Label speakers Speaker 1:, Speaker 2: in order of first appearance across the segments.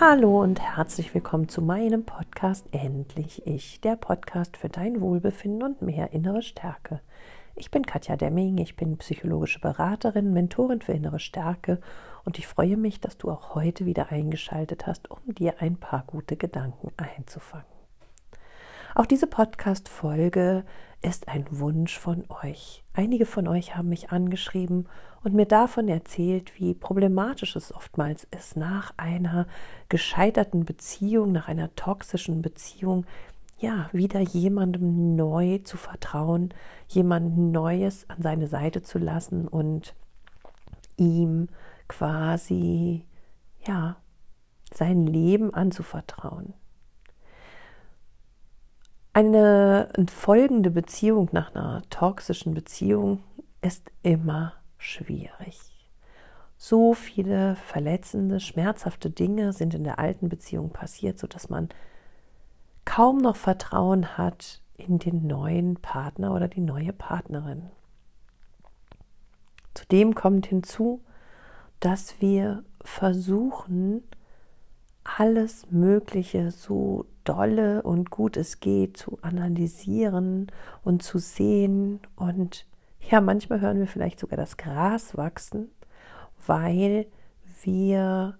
Speaker 1: Hallo und herzlich willkommen zu meinem Podcast Endlich Ich, der Podcast für dein Wohlbefinden und mehr innere Stärke. Ich bin Katja Demming, ich bin psychologische Beraterin, Mentorin für innere Stärke und ich freue mich, dass du auch heute wieder eingeschaltet hast, um dir ein paar gute Gedanken einzufangen. Auch diese Podcast-Folge ist ein Wunsch von euch. Einige von euch haben mich angeschrieben und mir davon erzählt, wie problematisch es oftmals ist, nach einer gescheiterten Beziehung, nach einer toxischen Beziehung, ja, wieder jemandem neu zu vertrauen, jemanden Neues an seine Seite zu lassen und ihm quasi, ja, sein Leben anzuvertrauen. Eine folgende Beziehung nach einer toxischen Beziehung ist immer schwierig. So viele verletzende, schmerzhafte Dinge sind in der alten Beziehung passiert, sodass man kaum noch Vertrauen hat in den neuen Partner oder die neue Partnerin. Zudem kommt hinzu, dass wir versuchen, alles Mögliche so dolle und gut es geht zu analysieren und zu sehen. Und ja, manchmal hören wir vielleicht sogar das Gras wachsen, weil wir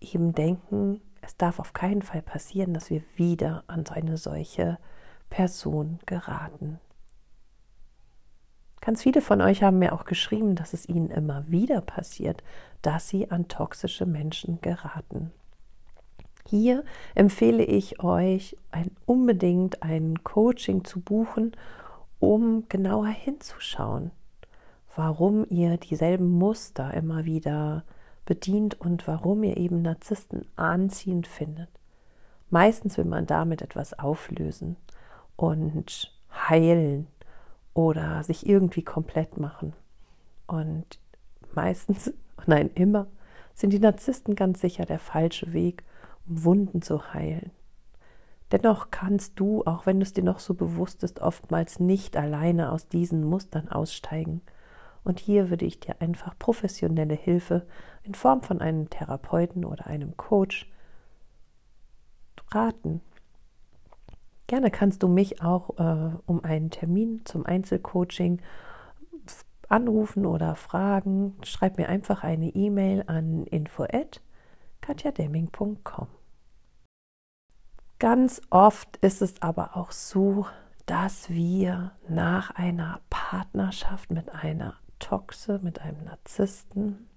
Speaker 1: eben denken, es darf auf keinen Fall passieren, dass wir wieder an eine solche Person geraten. Ganz viele von euch haben mir auch geschrieben, dass es ihnen immer wieder passiert, dass sie an toxische Menschen geraten. Hier empfehle ich euch ein, unbedingt ein Coaching zu buchen, um genauer hinzuschauen, warum ihr dieselben Muster immer wieder bedient und warum ihr eben Narzissten anziehend findet. Meistens will man damit etwas auflösen und heilen oder sich irgendwie komplett machen. Und meistens, nein, immer, sind die Narzissten ganz sicher der falsche Weg um Wunden zu heilen. Dennoch kannst du, auch wenn es dir noch so bewusst ist, oftmals nicht alleine aus diesen Mustern aussteigen. Und hier würde ich dir einfach professionelle Hilfe in Form von einem Therapeuten oder einem Coach raten. Gerne kannst du mich auch äh, um einen Termin zum Einzelcoaching anrufen oder fragen. Schreib mir einfach eine E-Mail an info@ katjademming.com. Ganz oft ist es aber auch so, dass wir nach einer Partnerschaft mit einer Toxe, mit einem Narzissten,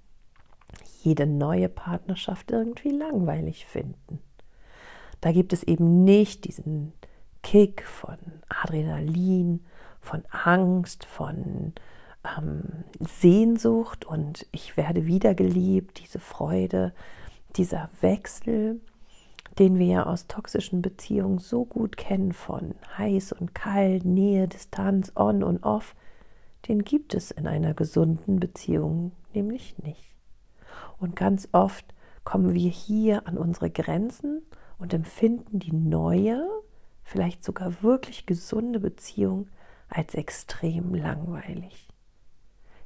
Speaker 1: jede neue Partnerschaft irgendwie langweilig finden. Da gibt es eben nicht diesen Kick von Adrenalin, von Angst, von ähm, Sehnsucht und ich werde wiedergeliebt, diese Freude, dieser Wechsel, den wir ja aus toxischen Beziehungen so gut kennen, von heiß und kalt, Nähe, Distanz, on und off, den gibt es in einer gesunden Beziehung nämlich nicht. Und ganz oft kommen wir hier an unsere Grenzen und empfinden die neue, vielleicht sogar wirklich gesunde Beziehung als extrem langweilig.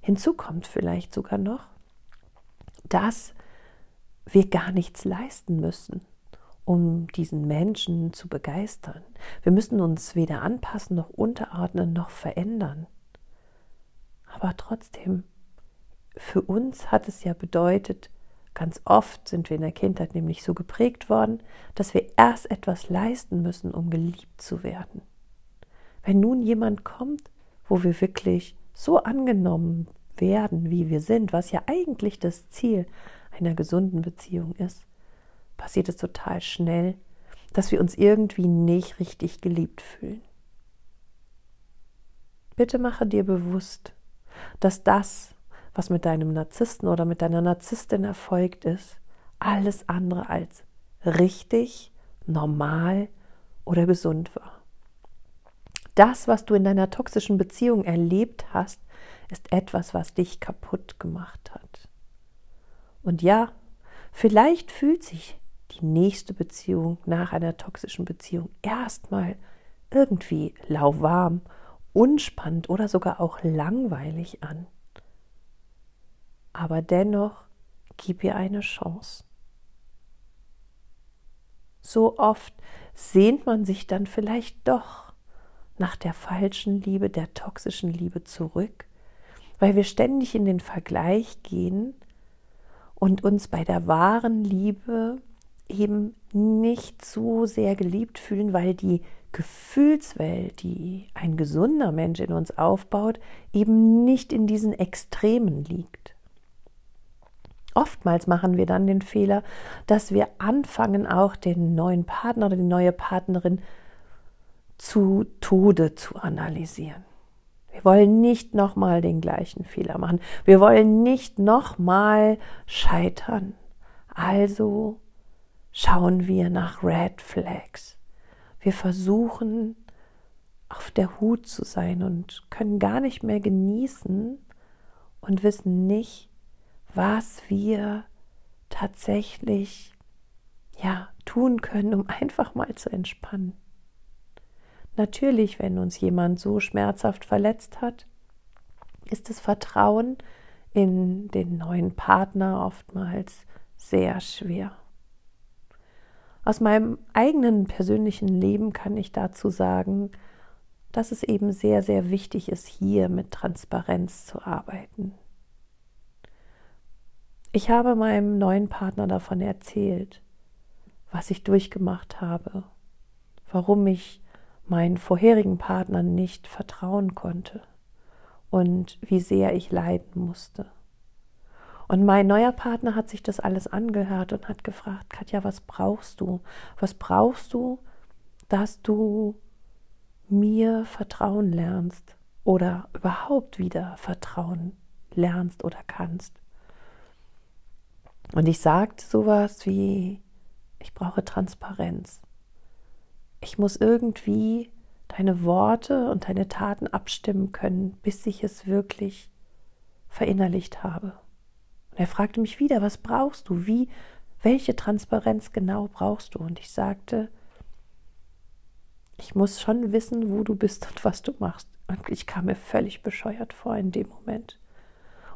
Speaker 1: Hinzu kommt vielleicht sogar noch, dass wir gar nichts leisten müssen, um diesen Menschen zu begeistern. Wir müssen uns weder anpassen noch unterordnen noch verändern. Aber trotzdem, für uns hat es ja bedeutet, ganz oft sind wir in der Kindheit nämlich so geprägt worden, dass wir erst etwas leisten müssen, um geliebt zu werden. Wenn nun jemand kommt, wo wir wirklich so angenommen werden, wie wir sind, was ja eigentlich das Ziel einer gesunden Beziehung ist, passiert es total schnell, dass wir uns irgendwie nicht richtig geliebt fühlen. Bitte mache dir bewusst, dass das, was mit deinem Narzissten oder mit deiner Narzisstin erfolgt ist, alles andere als richtig, normal oder gesund war. Das, was du in deiner toxischen Beziehung erlebt hast, ist etwas, was dich kaputt gemacht hat. Und ja, vielleicht fühlt sich die nächste Beziehung nach einer toxischen Beziehung erstmal irgendwie lauwarm, unspannend oder sogar auch langweilig an. Aber dennoch gib ihr eine Chance. So oft sehnt man sich dann vielleicht doch nach der falschen Liebe, der toxischen Liebe zurück, weil wir ständig in den Vergleich gehen und uns bei der wahren Liebe eben nicht so sehr geliebt fühlen, weil die Gefühlswelt, die ein gesunder Mensch in uns aufbaut, eben nicht in diesen Extremen liegt. Oftmals machen wir dann den Fehler, dass wir anfangen, auch den neuen Partner oder die neue Partnerin zu Tode zu analysieren. Wir wollen nicht nochmal den gleichen Fehler machen. Wir wollen nicht nochmal scheitern. Also schauen wir nach Red Flags. Wir versuchen auf der Hut zu sein und können gar nicht mehr genießen und wissen nicht, was wir tatsächlich ja tun können, um einfach mal zu entspannen. Natürlich, wenn uns jemand so schmerzhaft verletzt hat, ist das Vertrauen in den neuen Partner oftmals sehr schwer. Aus meinem eigenen persönlichen Leben kann ich dazu sagen, dass es eben sehr, sehr wichtig ist, hier mit Transparenz zu arbeiten. Ich habe meinem neuen Partner davon erzählt, was ich durchgemacht habe, warum ich meinen vorherigen Partner nicht vertrauen konnte und wie sehr ich leiden musste. Und mein neuer Partner hat sich das alles angehört und hat gefragt, Katja, was brauchst du? Was brauchst du, dass du mir vertrauen lernst oder überhaupt wieder vertrauen lernst oder kannst? Und ich sagte sowas wie, ich brauche Transparenz. Ich muss irgendwie deine Worte und deine Taten abstimmen können, bis ich es wirklich verinnerlicht habe. Und er fragte mich wieder, was brauchst du? Wie, welche Transparenz genau brauchst du? Und ich sagte, ich muss schon wissen, wo du bist und was du machst. Und ich kam mir völlig bescheuert vor in dem Moment.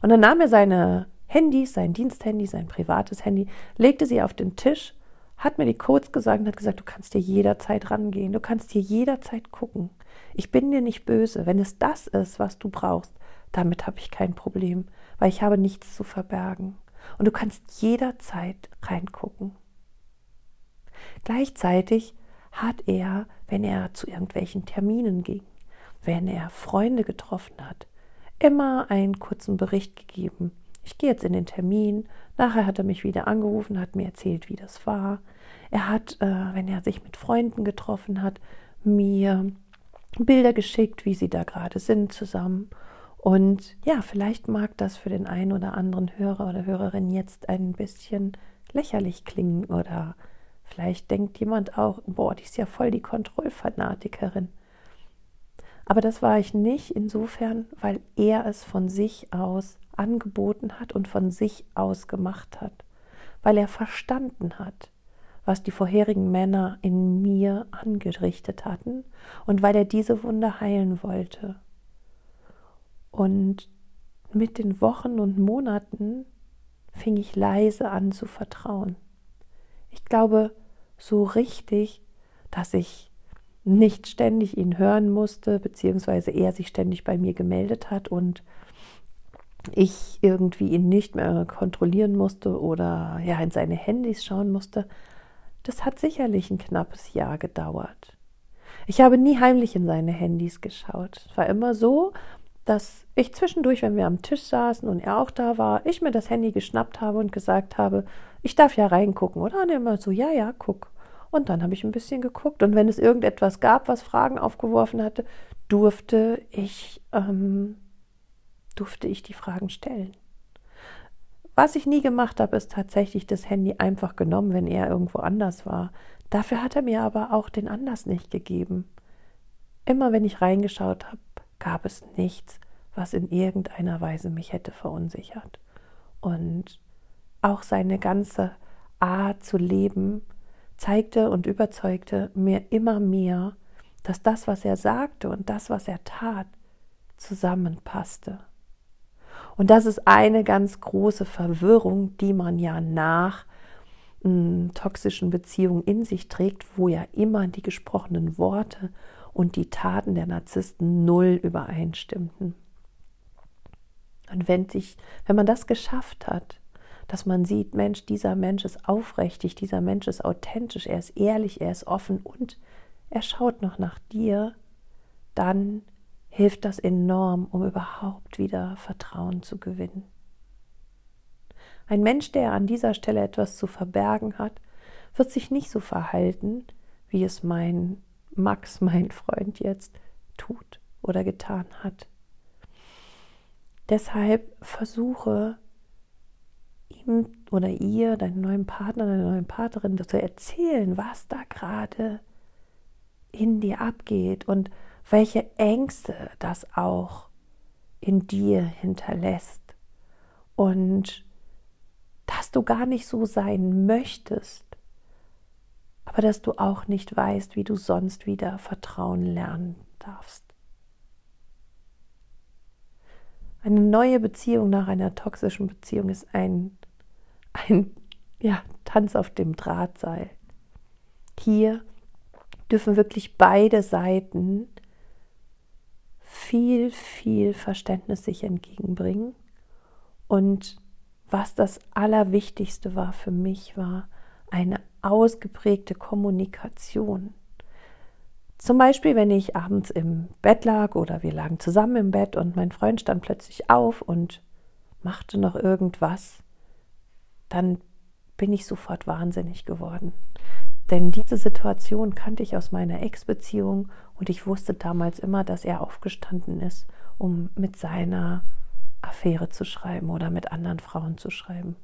Speaker 1: Und dann nahm er seine Handys, sein Diensthandy, sein privates Handy, legte sie auf den Tisch, hat mir die Codes gesagt und hat gesagt, du kannst dir jederzeit rangehen, du kannst dir jederzeit gucken. Ich bin dir nicht böse. Wenn es das ist, was du brauchst, damit habe ich kein Problem weil ich habe nichts zu verbergen. Und du kannst jederzeit reingucken. Gleichzeitig hat er, wenn er zu irgendwelchen Terminen ging, wenn er Freunde getroffen hat, immer einen kurzen Bericht gegeben. Ich gehe jetzt in den Termin. Nachher hat er mich wieder angerufen, hat mir erzählt, wie das war. Er hat, äh, wenn er sich mit Freunden getroffen hat, mir Bilder geschickt, wie sie da gerade sind zusammen. Und ja, vielleicht mag das für den einen oder anderen Hörer oder Hörerin jetzt ein bisschen lächerlich klingen oder vielleicht denkt jemand auch, boah, die ist ja voll die Kontrollfanatikerin. Aber das war ich nicht insofern, weil er es von sich aus angeboten hat und von sich aus gemacht hat, weil er verstanden hat, was die vorherigen Männer in mir angerichtet hatten und weil er diese Wunde heilen wollte. Und mit den Wochen und Monaten fing ich leise an zu vertrauen. Ich glaube so richtig, dass ich nicht ständig ihn hören musste, beziehungsweise er sich ständig bei mir gemeldet hat und ich irgendwie ihn nicht mehr kontrollieren musste oder ja in seine Handys schauen musste. Das hat sicherlich ein knappes Jahr gedauert. Ich habe nie heimlich in seine Handys geschaut. Es war immer so, dass ich zwischendurch, wenn wir am Tisch saßen und er auch da war, ich mir das Handy geschnappt habe und gesagt habe, ich darf ja reingucken, oder? Und er immer so, ja, ja, guck. Und dann habe ich ein bisschen geguckt. Und wenn es irgendetwas gab, was Fragen aufgeworfen hatte, durfte ich, ähm, durfte ich die Fragen stellen. Was ich nie gemacht habe, ist tatsächlich das Handy einfach genommen, wenn er irgendwo anders war. Dafür hat er mir aber auch den Anlass nicht gegeben. Immer wenn ich reingeschaut habe, gab es nichts, was in irgendeiner Weise mich hätte verunsichert. Und auch seine ganze Art zu leben zeigte und überzeugte mir immer mehr, dass das, was er sagte und das, was er tat, zusammenpasste. Und das ist eine ganz große Verwirrung, die man ja nach hm, toxischen Beziehung in sich trägt, wo ja immer die gesprochenen Worte und die Taten der Narzissten null übereinstimmten. Und wenn, sich, wenn man das geschafft hat, dass man sieht, Mensch, dieser Mensch ist aufrichtig, dieser Mensch ist authentisch, er ist ehrlich, er ist offen und er schaut noch nach dir, dann hilft das enorm, um überhaupt wieder Vertrauen zu gewinnen. Ein Mensch, der an dieser Stelle etwas zu verbergen hat, wird sich nicht so verhalten, wie es mein Max, mein Freund jetzt, tut oder getan hat. Deshalb versuche ihm oder ihr, deinem neuen Partner, deiner neuen Partnerin zu erzählen, was da gerade in dir abgeht und welche Ängste das auch in dir hinterlässt und dass du gar nicht so sein möchtest, aber dass du auch nicht weißt, wie du sonst wieder Vertrauen lernen darfst. Eine neue Beziehung nach einer toxischen Beziehung ist ein, ein ja, Tanz auf dem Drahtseil. Hier dürfen wirklich beide Seiten viel, viel Verständnis sich entgegenbringen. Und was das Allerwichtigste war für mich, war eine ausgeprägte Kommunikation. Zum Beispiel, wenn ich abends im Bett lag oder wir lagen zusammen im Bett und mein Freund stand plötzlich auf und machte noch irgendwas, dann bin ich sofort wahnsinnig geworden. Denn diese Situation kannte ich aus meiner Ex-Beziehung und ich wusste damals immer, dass er aufgestanden ist, um mit seiner Affäre zu schreiben oder mit anderen Frauen zu schreiben.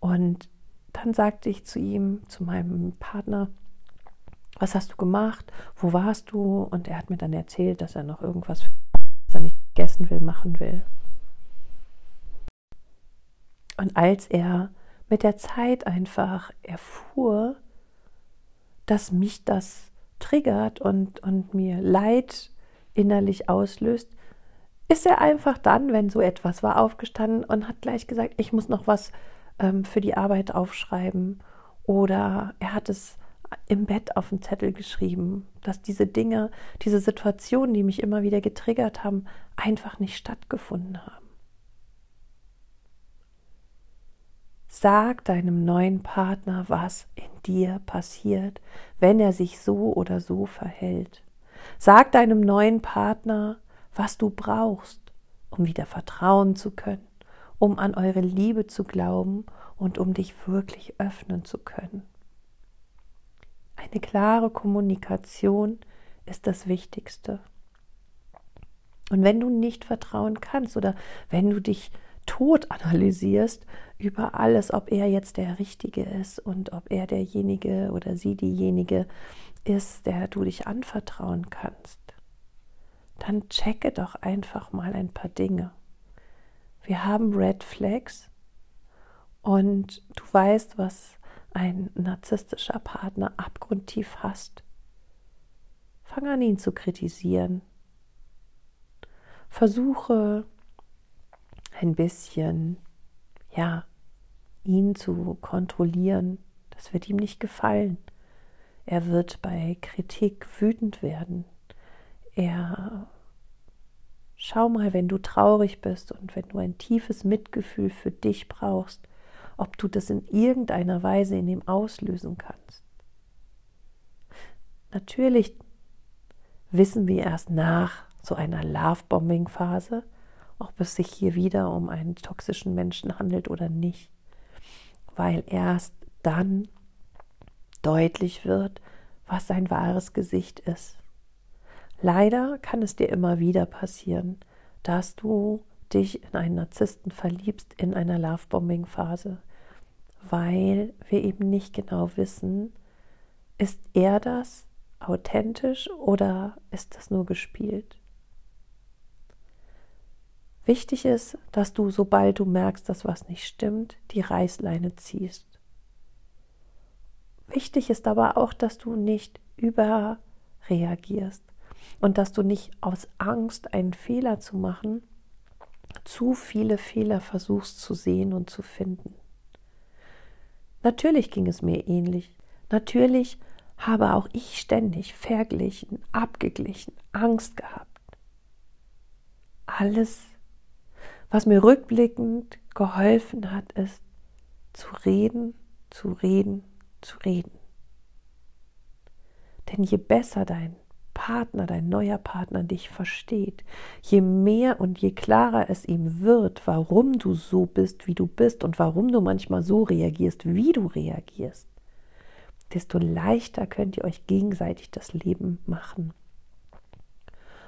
Speaker 1: Und dann sagte ich zu ihm, zu meinem Partner, was hast du gemacht? Wo warst du? Und er hat mir dann erzählt, dass er noch irgendwas, was er nicht gegessen will, machen will. Und als er mit der Zeit einfach erfuhr, dass mich das triggert und, und mir Leid innerlich auslöst, ist er einfach dann, wenn so etwas war, aufgestanden und hat gleich gesagt, ich muss noch was ähm, für die Arbeit aufschreiben. Oder er hat es im Bett auf den Zettel geschrieben, dass diese Dinge, diese Situationen, die mich immer wieder getriggert haben, einfach nicht stattgefunden haben. Sag deinem neuen Partner, was in dir passiert, wenn er sich so oder so verhält. Sag deinem neuen Partner, was du brauchst, um wieder vertrauen zu können, um an eure Liebe zu glauben und um dich wirklich öffnen zu können. Eine klare Kommunikation ist das Wichtigste. Und wenn du nicht vertrauen kannst oder wenn du dich tot analysierst über alles, ob er jetzt der Richtige ist und ob er derjenige oder sie diejenige ist, der du dich anvertrauen kannst, dann checke doch einfach mal ein paar Dinge. Wir haben Red Flags und du weißt, was ein narzisstischer Partner abgrundtief hasst. Fang an, ihn zu kritisieren. Versuche ein bisschen, ja, ihn zu kontrollieren. Das wird ihm nicht gefallen. Er wird bei Kritik wütend werden. Er schau mal, wenn du traurig bist und wenn du ein tiefes Mitgefühl für dich brauchst, ob du das in irgendeiner Weise in ihm auslösen kannst. Natürlich wissen wir erst nach so einer Love-Bombing-Phase, ob es sich hier wieder um einen toxischen Menschen handelt oder nicht, weil erst dann deutlich wird, was sein wahres Gesicht ist. Leider kann es dir immer wieder passieren, dass du dich in einen Narzissten verliebst in einer Lovebombing-Phase, weil wir eben nicht genau wissen, ist er das authentisch oder ist das nur gespielt? Wichtig ist, dass du, sobald du merkst, dass was nicht stimmt, die Reißleine ziehst. Wichtig ist aber auch, dass du nicht überreagierst und dass du nicht aus Angst, einen Fehler zu machen, zu viele Fehler versuchst zu sehen und zu finden. Natürlich ging es mir ähnlich. Natürlich habe auch ich ständig verglichen, abgeglichen, Angst gehabt. Alles, was mir rückblickend geholfen hat, ist zu reden, zu reden, zu reden. Denn je besser dein Partner, dein neuer Partner dich versteht, je mehr und je klarer es ihm wird, warum du so bist, wie du bist und warum du manchmal so reagierst, wie du reagierst, desto leichter könnt ihr euch gegenseitig das Leben machen.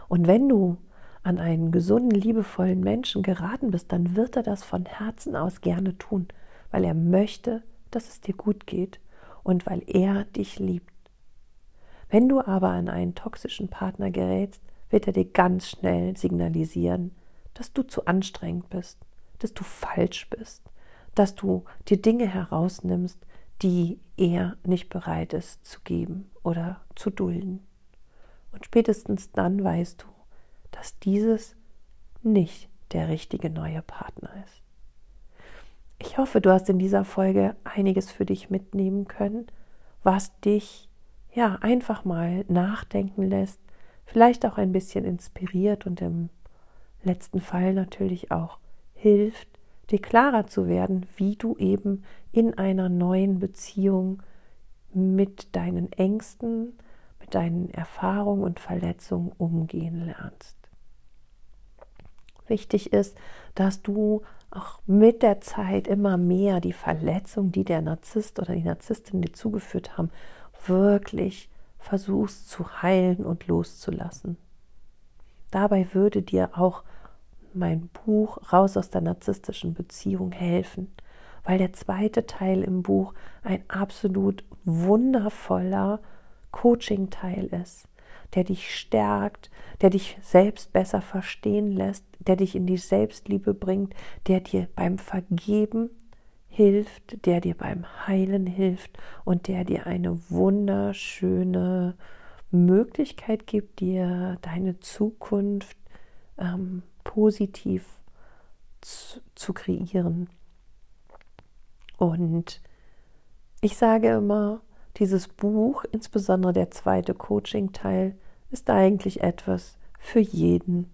Speaker 1: Und wenn du an einen gesunden, liebevollen Menschen geraten bist, dann wird er das von Herzen aus gerne tun, weil er möchte, dass es dir gut geht und weil er dich liebt. Wenn du aber an einen toxischen Partner gerätst, wird er dir ganz schnell signalisieren, dass du zu anstrengend bist, dass du falsch bist, dass du dir Dinge herausnimmst, die er nicht bereit ist zu geben oder zu dulden. Und spätestens dann weißt du, dass dieses nicht der richtige neue Partner ist. Ich hoffe, du hast in dieser Folge einiges für dich mitnehmen können, was dich ja einfach mal nachdenken lässt, vielleicht auch ein bisschen inspiriert und im letzten Fall natürlich auch hilft, dir klarer zu werden, wie du eben in einer neuen Beziehung mit deinen Ängsten, mit deinen Erfahrungen und Verletzungen umgehen lernst. Wichtig ist, dass du auch mit der Zeit immer mehr die Verletzung, die der Narzisst oder die Narzisstin dir zugeführt haben, wirklich versuchst zu heilen und loszulassen. Dabei würde dir auch mein Buch Raus aus der narzisstischen Beziehung helfen, weil der zweite Teil im Buch ein absolut wundervoller Coaching-Teil ist, der dich stärkt, der dich selbst besser verstehen lässt, der dich in die Selbstliebe bringt, der dir beim Vergeben hilft, der dir beim Heilen hilft und der dir eine wunderschöne Möglichkeit gibt, dir deine Zukunft ähm, positiv zu, zu kreieren. Und ich sage immer, dieses Buch, insbesondere der zweite Coaching-Teil, ist eigentlich etwas für jeden.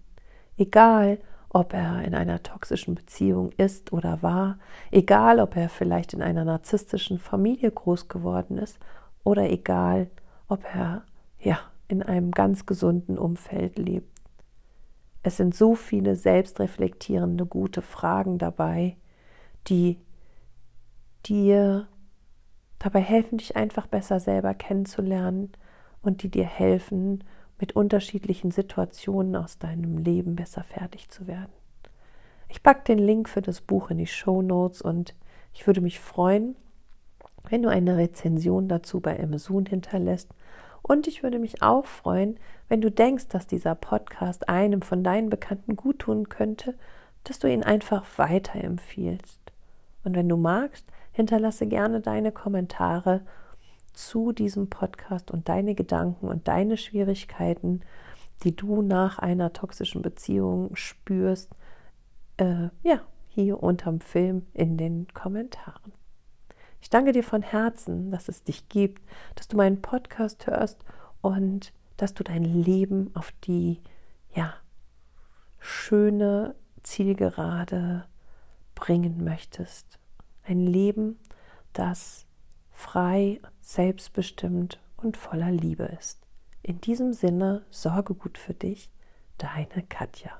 Speaker 1: Egal, ob er in einer toxischen Beziehung ist oder war, egal, ob er vielleicht in einer narzisstischen Familie groß geworden ist oder egal, ob er ja in einem ganz gesunden Umfeld lebt. Es sind so viele selbstreflektierende, gute Fragen dabei, die dir dabei helfen, dich einfach besser selber kennenzulernen und die dir helfen, mit unterschiedlichen Situationen aus deinem Leben besser fertig zu werden. Ich packe den Link für das Buch in die Show Notes und ich würde mich freuen, wenn du eine Rezension dazu bei Amazon hinterlässt und ich würde mich auch freuen, wenn du denkst, dass dieser Podcast einem von deinen Bekannten gut tun könnte, dass du ihn einfach weiterempfiehlst. Und wenn du magst, hinterlasse gerne deine Kommentare zu diesem Podcast und deine Gedanken und deine Schwierigkeiten, die du nach einer toxischen Beziehung spürst, äh, ja, hier unterm Film in den Kommentaren. Ich danke dir von Herzen, dass es dich gibt, dass du meinen Podcast hörst und dass du dein Leben auf die ja schöne Zielgerade bringen möchtest. Ein Leben, das frei, selbstbestimmt und voller Liebe ist. In diesem Sinne, sorge gut für dich, deine Katja.